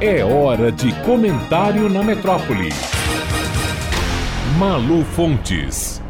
É hora de comentário na metrópole. Malu Fontes.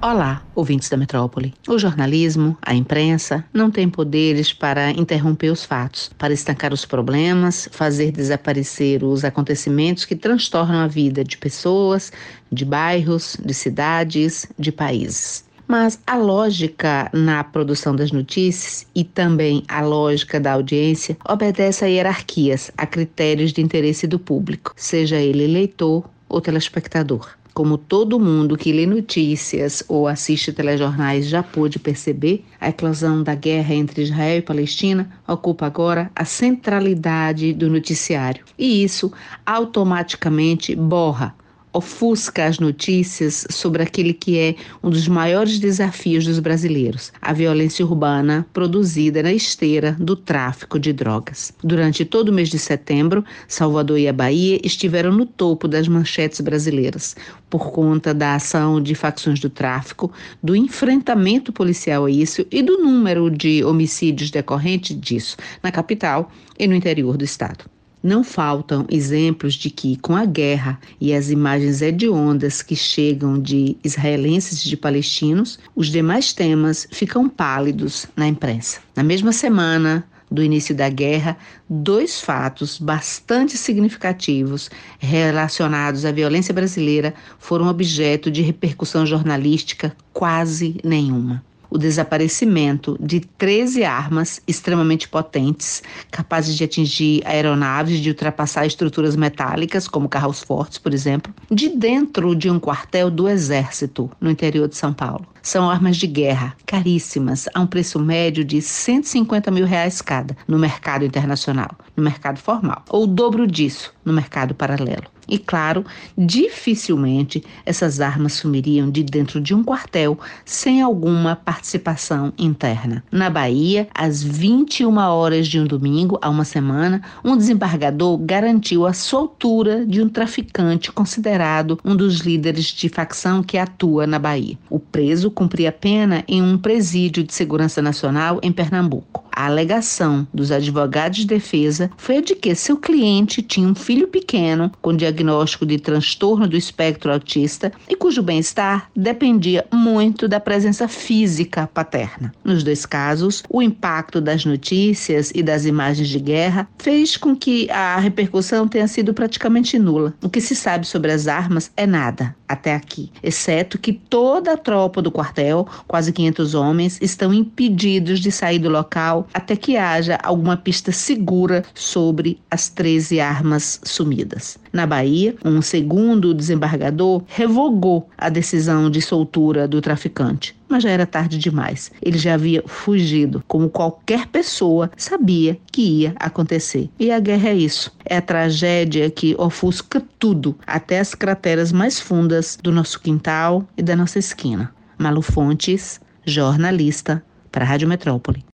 Olá, ouvintes da metrópole. O jornalismo, a imprensa, não tem poderes para interromper os fatos, para estancar os problemas, fazer desaparecer os acontecimentos que transtornam a vida de pessoas, de bairros, de cidades, de países. Mas a lógica na produção das notícias e também a lógica da audiência obedece a hierarquias, a critérios de interesse do público, seja ele leitor ou telespectador. Como todo mundo que lê notícias ou assiste telejornais já pôde perceber, a eclosão da guerra entre Israel e Palestina ocupa agora a centralidade do noticiário. E isso automaticamente borra ofusca as notícias sobre aquele que é um dos maiores desafios dos brasileiros, a violência urbana produzida na esteira do tráfico de drogas. Durante todo o mês de setembro, Salvador e a Bahia estiveram no topo das manchetes brasileiras, por conta da ação de facções do tráfico, do enfrentamento policial a isso e do número de homicídios decorrentes disso na capital e no interior do estado. Não faltam exemplos de que, com a guerra e as imagens hediondas que chegam de israelenses e de palestinos, os demais temas ficam pálidos na imprensa. Na mesma semana, do início da guerra, dois fatos bastante significativos relacionados à violência brasileira foram objeto de repercussão jornalística quase nenhuma o desaparecimento de 13 armas extremamente potentes, capazes de atingir aeronaves, de ultrapassar estruturas metálicas, como carros fortes, por exemplo, de dentro de um quartel do Exército, no interior de São Paulo. São armas de guerra, caríssimas, a um preço médio de 150 mil reais cada, no mercado internacional, no mercado formal, ou o dobro disso no mercado paralelo. E claro, dificilmente essas armas sumiriam de dentro de um quartel sem alguma participação interna. Na Bahia, às 21 horas de um domingo, há uma semana, um desembargador garantiu a soltura de um traficante considerado um dos líderes de facção que atua na Bahia. O preso cumpria pena em um presídio de segurança nacional em Pernambuco. A alegação dos advogados de defesa foi a de que seu cliente tinha um filho pequeno com diagnóstico de transtorno do espectro autista e cujo bem-estar dependia muito da presença física paterna. Nos dois casos, o impacto das notícias e das imagens de guerra fez com que a repercussão tenha sido praticamente nula. O que se sabe sobre as armas é nada até aqui, exceto que toda a tropa do quartel, quase 500 homens, estão impedidos de sair do local até que haja alguma pista segura sobre as 13 armas sumidas. Na Bahia, um segundo desembargador revogou a decisão de soltura do traficante mas já era tarde demais. Ele já havia fugido, como qualquer pessoa sabia que ia acontecer. E a guerra é isso. É a tragédia que ofusca tudo, até as crateras mais fundas do nosso quintal e da nossa esquina. Malu Fontes, jornalista, para a Rádio Metrópole.